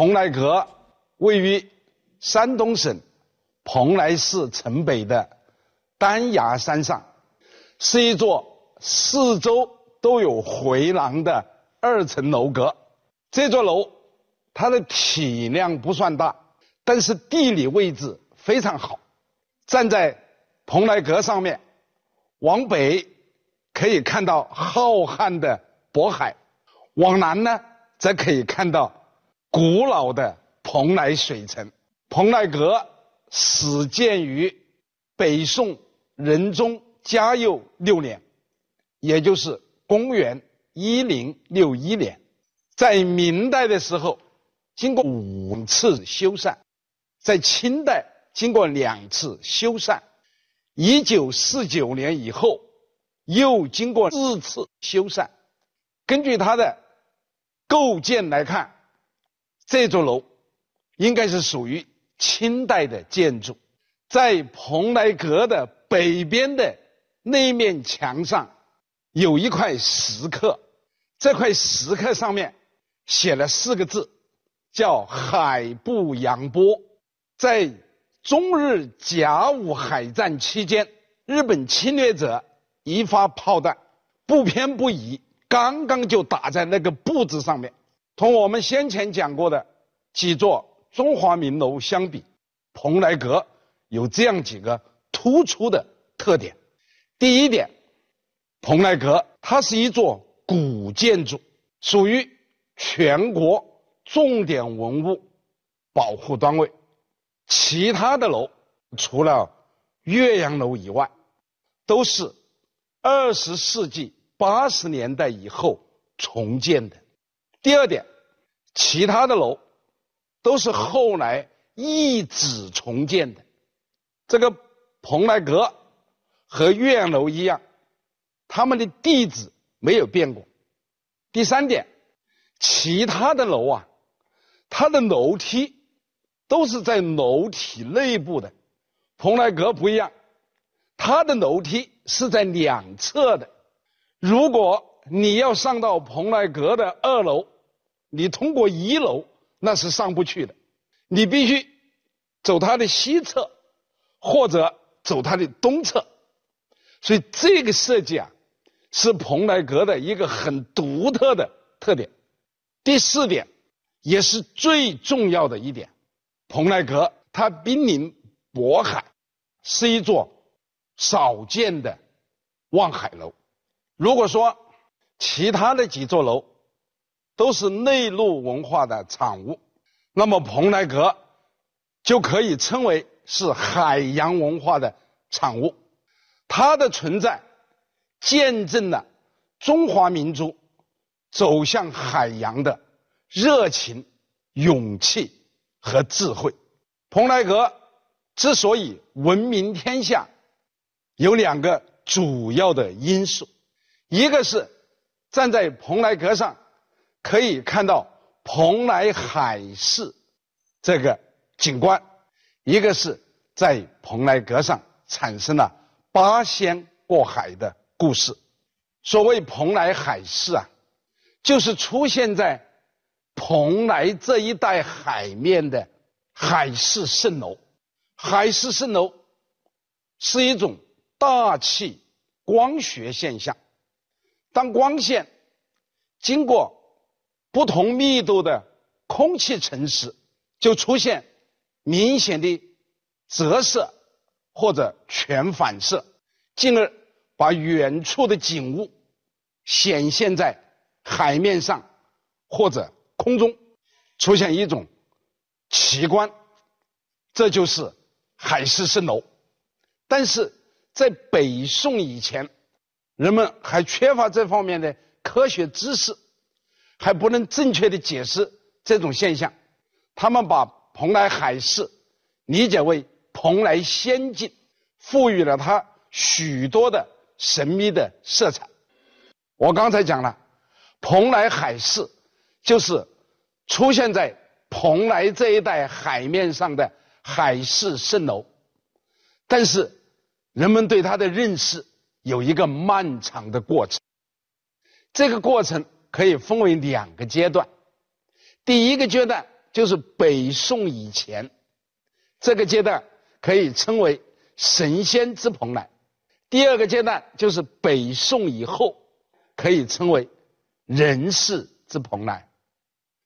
蓬莱阁位于山东省蓬莱市城北的丹崖山上，是一座四周都有回廊的二层楼阁。这座楼它的体量不算大，但是地理位置非常好。站在蓬莱阁上面，往北可以看到浩瀚的渤海，往南呢则可以看到古老的蓬莱水城。蓬莱阁始建于北宋仁宗嘉佑六年，也就是公元一零六一年。在明代的时候，经过五次修缮，在清代经过两次修缮，一九四九年以后又经过四次修缮。根据它的构建来看，这座楼应该是属于清代的建筑。在蓬莱阁的北边的那面墙上，有一块石刻，这块石刻上面。写了四个字，叫“海部扬波”。在中日甲午海战期间，日本侵略者一发炮弹，不偏不倚，刚刚就打在那个“布”字上面。同我们先前讲过的几座中华名楼相比，蓬莱阁有这样几个突出的特点。第一点，蓬莱阁它是一座古建筑，属于。全国重点文物保护单位，其他的楼除了岳阳楼以外，都是二十世纪八十年代以后重建的。第二点，其他的楼都是后来一址重建的。这个蓬莱阁和岳阳楼一样，他们的地址没有变过。第三点。其他的楼啊，它的楼梯都是在楼体内部的，蓬莱阁不一样，它的楼梯是在两侧的。如果你要上到蓬莱阁的二楼，你通过一楼那是上不去的，你必须走它的西侧，或者走它的东侧。所以这个设计啊，是蓬莱阁的一个很独特的特点。第四点，也是最重要的一点，蓬莱阁它濒临渤海，是一座少见的望海楼。如果说其他的几座楼都是内陆文化的产物，那么蓬莱阁就可以称为是海洋文化的产物。它的存在见证了中华民族。走向海洋的热情、勇气和智慧。蓬莱阁之所以闻名天下，有两个主要的因素：一个是站在蓬莱阁上可以看到蓬莱海市这个景观；一个是在蓬莱阁上产生了八仙过海的故事。所谓蓬莱海市啊。就是出现在蓬莱这一带海面的海市蜃楼。海市蜃楼是一种大气光学现象。当光线经过不同密度的空气层时，就出现明显的折射或者全反射，进而把远处的景物显现在。海面上或者空中出现一种奇观，这就是海市蜃楼。但是在北宋以前，人们还缺乏这方面的科学知识，还不能正确的解释这种现象。他们把蓬莱海市理解为蓬莱仙境，赋予了它许多的神秘的色彩。我刚才讲了。蓬莱海市就是出现在蓬莱这一带海面上的海市蜃楼，但是人们对它的认识有一个漫长的过程。这个过程可以分为两个阶段。第一个阶段就是北宋以前，这个阶段可以称为神仙之蓬莱；第二个阶段就是北宋以后，可以称为人世之蓬莱。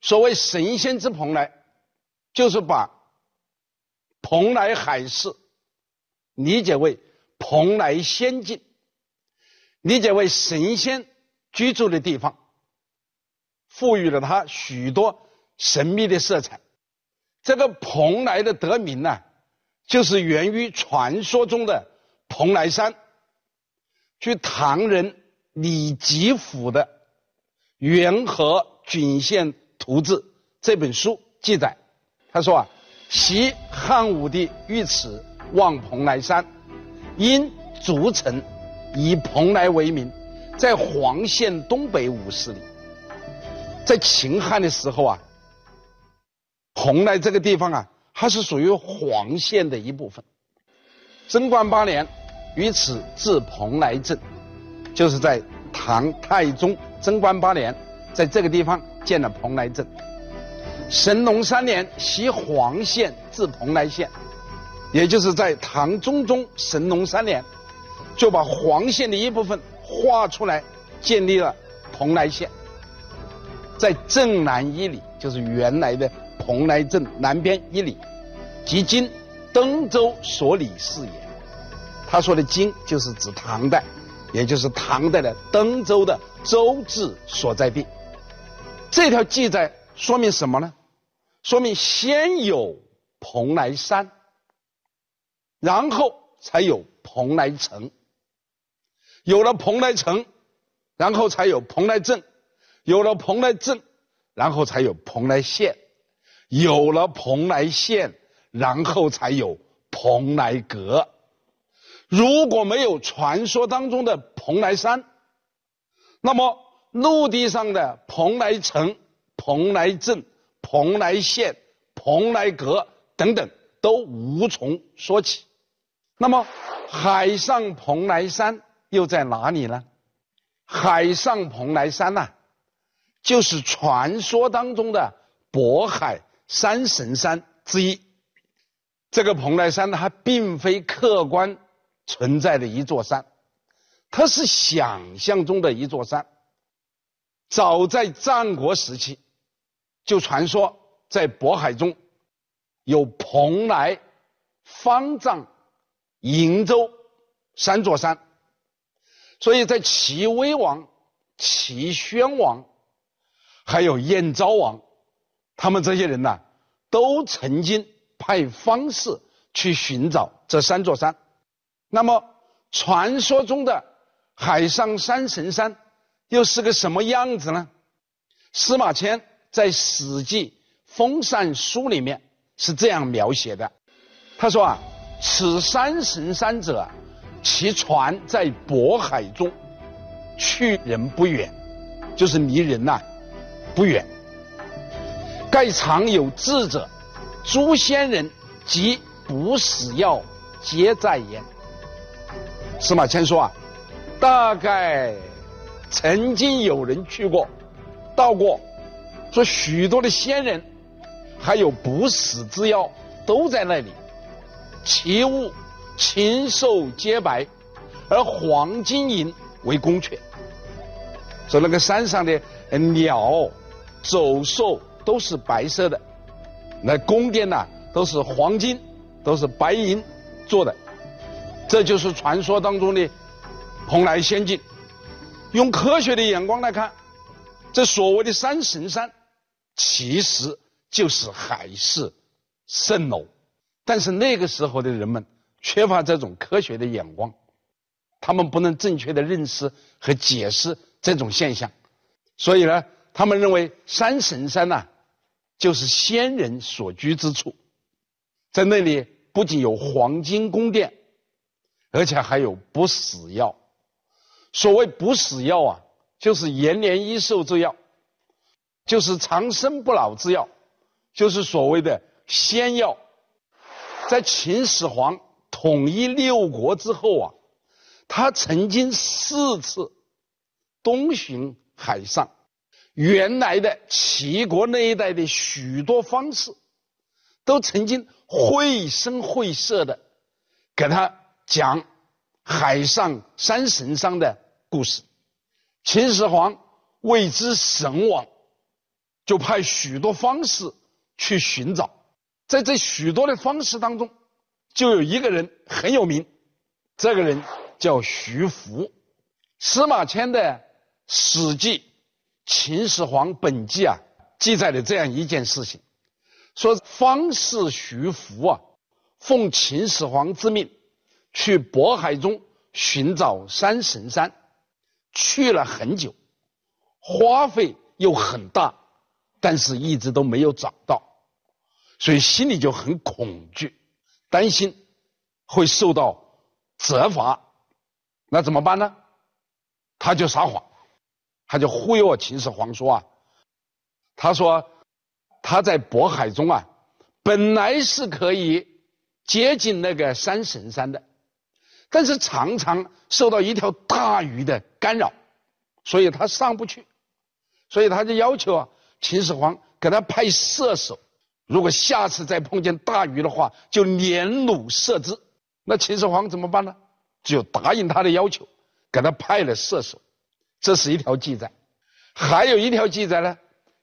所谓神仙之蓬莱，就是把蓬莱海市理解为蓬莱仙境，理解为神仙居住的地方。赋予了它许多神秘的色彩。这个蓬莱的得名呢，就是源于传说中的蓬莱山。据唐人李吉甫的《元和郡县图志》这本书记载，他说啊，昔汉武帝御此望蓬莱山，因筑城以蓬莱为名，在黄县东北五十里。在秦汉的时候啊，蓬莱这个地方啊，它是属于黄县的一部分。贞观八年，于此置蓬莱镇，就是在唐太宗贞观八年，在这个地方建了蓬莱镇。神龙三年，袭黄县置蓬莱县，也就是在唐中宗神龙三年，就把黄县的一部分划出来，建立了蓬莱县。在镇南一里，就是原来的蓬莱镇南边一里，即今登州所里是也。他说的“今”就是指唐代，也就是唐代的登州的州治所在地。这条记载说明什么呢？说明先有蓬莱山，然后才有蓬莱城。有了蓬莱城，然后才有蓬莱镇。有了蓬莱镇，然后才有蓬莱县；有了蓬莱县，然后才有蓬莱阁。如果没有传说当中的蓬莱山，那么陆地上的蓬莱城、蓬莱镇、蓬莱县、蓬莱阁等等都无从说起。那么海上蓬莱山又在哪里呢？海上蓬莱山呐。就是传说当中的渤海三神山之一。这个蓬莱山呢，它并非客观存在的一座山，它是想象中的一座山。早在战国时期，就传说在渤海中有蓬莱、方丈、瀛洲三座山，所以在齐威王、齐宣王。还有燕昭王，他们这些人呢，都曾经派方士去寻找这三座山。那么，传说中的海上三神山又是个什么样子呢？司马迁在《史记·封禅书》里面是这样描写的：他说啊，此三神山者，其船在渤海中，去人不远，就是离人呐。不远，盖常有智者，诸仙人及不死药皆在焉。司马迁说啊，大概曾经有人去过，到过，说许多的仙人，还有不死之药都在那里，其物禽兽皆白，而黄金银为宫阙。说那个山上的鸟。走兽都是白色的，那宫殿呢都是黄金，都是白银做的，这就是传说当中的蓬莱仙境。用科学的眼光来看，这所谓的三神山，其实就是海市蜃楼。但是那个时候的人们缺乏这种科学的眼光，他们不能正确的认识和解释这种现象，所以呢。他们认为三神山呐，就是仙人所居之处，在那里不仅有黄金宫殿，而且还有不死药。所谓不死药啊，就是延年益寿之药，就是长生不老之药，就是所谓的仙药。在秦始皇统一六国之后啊，他曾经四次东巡海上。原来的齐国那一带的许多方士，都曾经绘声绘色的给他讲海上三神山的故事。秦始皇为之神往，就派许多方士去寻找。在这许多的方式当中，就有一个人很有名，这个人叫徐福。司马迁的《史记·秦始皇本纪》啊，记载了这样一件事情：说方士徐福啊，奉秦始皇之命，去渤海中寻找三神山，去了很久，花费又很大，但是一直都没有找到。所以心里就很恐惧，担心会受到责罚，那怎么办呢？他就撒谎，他就忽悠秦始皇说啊，他说他在渤海中啊，本来是可以接近那个三神山的，但是常常受到一条大鱼的干扰，所以他上不去，所以他就要求啊秦始皇给他派射手。如果下次再碰见大鱼的话，就连弩射之。那秦始皇怎么办呢？就答应他的要求，给他派了射手。这是一条记载。还有一条记载呢，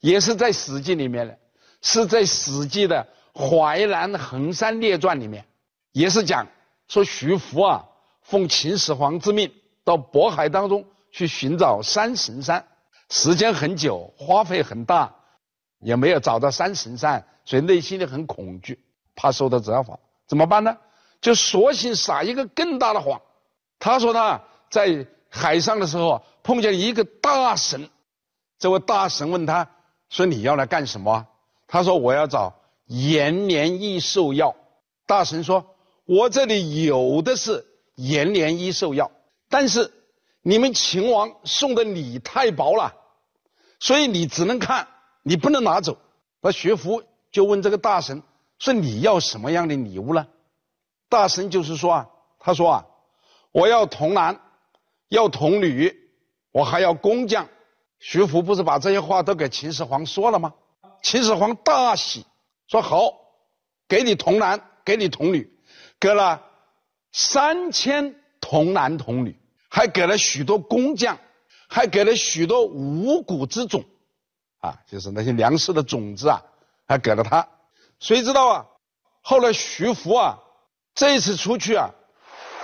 也是在《史记》里面的，是在《史记》的《淮南衡山列传》里面，也是讲说徐福啊，奉秦始皇之命到渤海当中去寻找三神山，时间很久，花费很大，也没有找到三神山。所以内心里很恐惧，怕受到责罚，怎么办呢？就索性撒一个更大的谎。他说他在海上的时候碰见一个大神，这位大神问他说：“你要来干什么？”他说：“我要找延年益寿药。”大神说：“我这里有的是延年益寿药，但是你们秦王送的礼太薄了，所以你只能看，你不能拿走。”那学福。就问这个大神说：“你要什么样的礼物呢？”大神就是说啊，他说啊，我要童男，要童女，我还要工匠。徐福不是把这些话都给秦始皇说了吗？秦始皇大喜，说好，给你童男，给你童女，给了三千童男童女，还给了许多工匠，还给了许多五谷之种，啊，就是那些粮食的种子啊。还给了他，谁知道啊？后来徐福啊，这一次出去啊，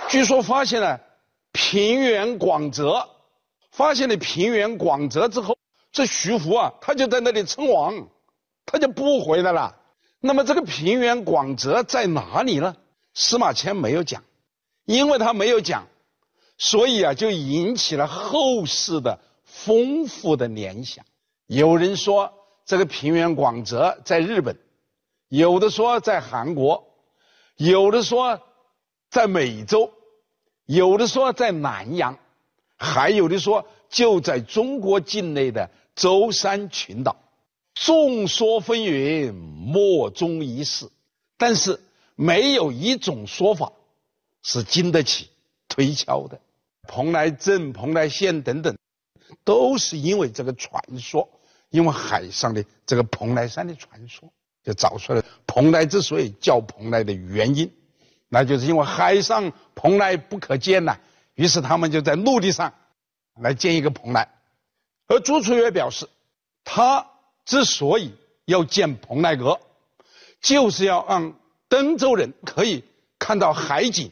据说发现了平原广泽，发现了平原广泽之后，这徐福啊，他就在那里称王，他就不回来了。那么这个平原广泽在哪里呢？司马迁没有讲，因为他没有讲，所以啊，就引起了后世的丰富的联想。有人说。这个平原广泽在日本，有的说在韩国，有的说在美洲，有的说在南洋，还有的说就在中国境内的舟山群岛。众说纷纭，莫衷一是。但是没有一种说法是经得起推敲的。蓬莱镇、蓬莱县等等，都是因为这个传说。因为海上的这个蓬莱山的传说，就找出来蓬莱之所以叫蓬莱的原因，那就是因为海上蓬莱不可见呐，于是他们就在陆地上来建一个蓬莱。而朱楚月表示，他之所以要建蓬莱阁，就是要让登州人可以看到海景，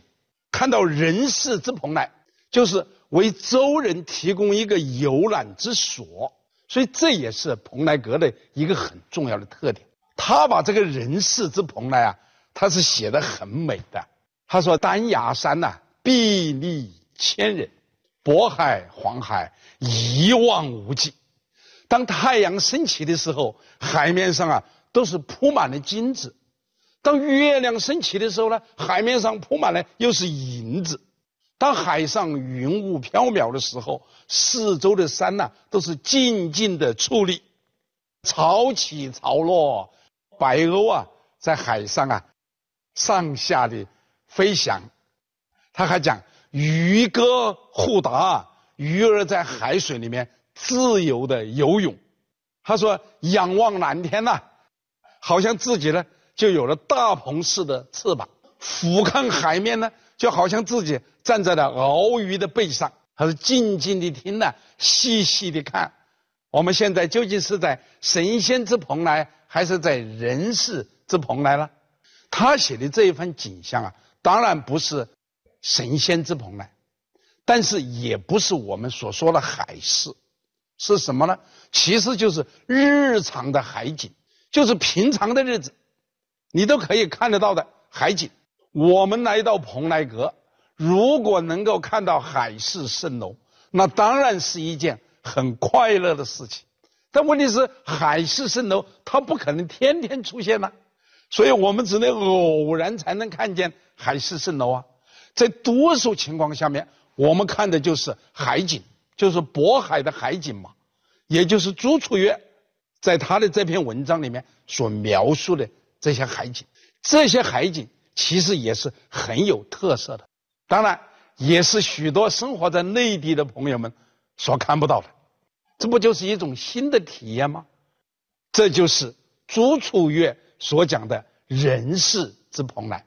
看到人世之蓬莱，就是为州人提供一个游览之所。所以这也是蓬莱阁的一个很重要的特点。他把这个人世之蓬莱啊，他是写的很美的。他说：“丹崖山呐，壁立千人，渤海、黄海一望无际。当太阳升起的时候，海面上啊都是铺满了金子；当月亮升起的时候呢，海面上铺满了又是银子。”当海上云雾飘渺的时候，四周的山呐都是静静的矗立，潮起潮落，白鸥啊在海上啊上下的飞翔。他还讲渔歌互答，鱼儿在海水里面自由的游泳。他说：“仰望蓝天呐，好像自己呢就有了大鹏似的翅膀；俯瞰海面呢，就好像自己站在了鳌鱼的背上。”他是：“静静地听呢，细细的看，我们现在究竟是在神仙之蓬莱，还是在人世之蓬莱呢？”他写的这一番景象啊，当然不是神仙之蓬莱，但是也不是我们所说的海市。是什么呢？其实就是日常的海景，就是平常的日子，你都可以看得到的海景。我们来到蓬莱阁，如果能够看到海市蜃楼，那当然是一件很快乐的事情。但问题是，海市蜃楼它不可能天天出现呐，所以我们只能偶然才能看见海市蜃楼啊。在多数情况下面，我们看的就是海景。就是渤海的海景嘛，也就是朱楚月在他的这篇文章里面所描述的这些海景，这些海景其实也是很有特色的，当然也是许多生活在内地的朋友们所看不到的，这不就是一种新的体验吗？这就是朱楚月所讲的人世之蓬莱。